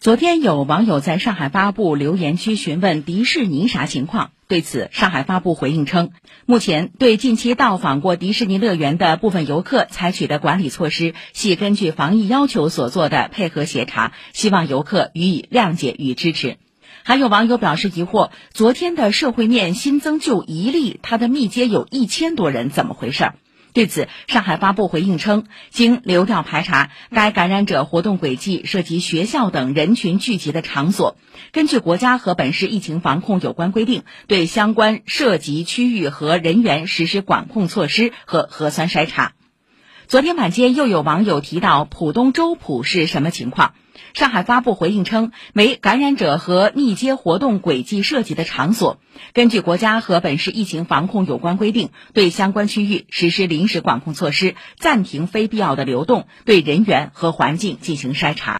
昨天有网友在上海发布留言区询问迪士尼啥情况，对此上海发布回应称，目前对近期到访过迪士尼乐园的部分游客采取的管理措施系根据防疫要求所做的配合协查，希望游客予以谅解与支持。还有网友表示疑惑，昨天的社会面新增就一例，他的密接有一千多人，怎么回事？对此，上海发布回应称，经流调排查，该感染者活动轨迹涉及学校等人群聚集的场所。根据国家和本市疫情防控有关规定，对相关涉及区域和人员实施管控措施和核酸筛查。昨天晚间，又有网友提到浦东周浦是什么情况？上海发布回应称，为感染者和密接活动轨迹涉及的场所。根据国家和本市疫情防控有关规定，对相关区域实施临时管控措施，暂停非必要的流动，对人员和环境进行筛查。